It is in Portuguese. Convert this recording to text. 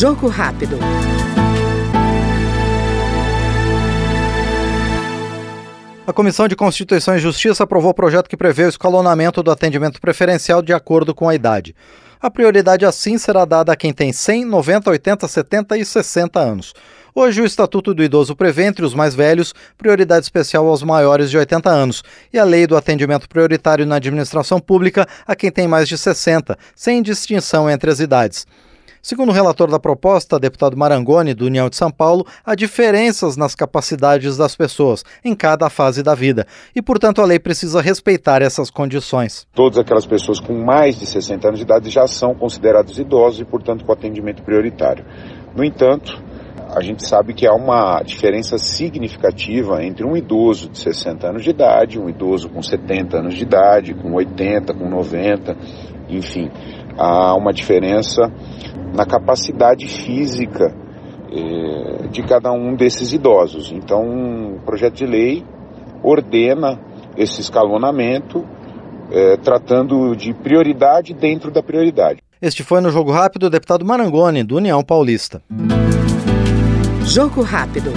Jogo rápido. A Comissão de Constituição e Justiça aprovou o projeto que prevê o escalonamento do atendimento preferencial de acordo com a idade. A prioridade assim será dada a quem tem 100, 90, 80, 70 e 60 anos. Hoje, o Estatuto do Idoso prevê, entre os mais velhos, prioridade especial aos maiores de 80 anos e a Lei do Atendimento Prioritário na Administração Pública a quem tem mais de 60, sem distinção entre as idades. Segundo o relator da proposta, deputado Marangoni, do União de São Paulo, há diferenças nas capacidades das pessoas em cada fase da vida e, portanto, a lei precisa respeitar essas condições. Todas aquelas pessoas com mais de 60 anos de idade já são considerados idosos e, portanto, com atendimento prioritário. No entanto, a gente sabe que há uma diferença significativa entre um idoso de 60 anos de idade, um idoso com 70 anos de idade, com 80, com 90, enfim, há uma diferença na capacidade física eh, de cada um desses idosos. Então, o projeto de lei ordena esse escalonamento, eh, tratando de prioridade dentro da prioridade. Este foi no Jogo Rápido o deputado Marangoni, do União Paulista. Jogo Rápido.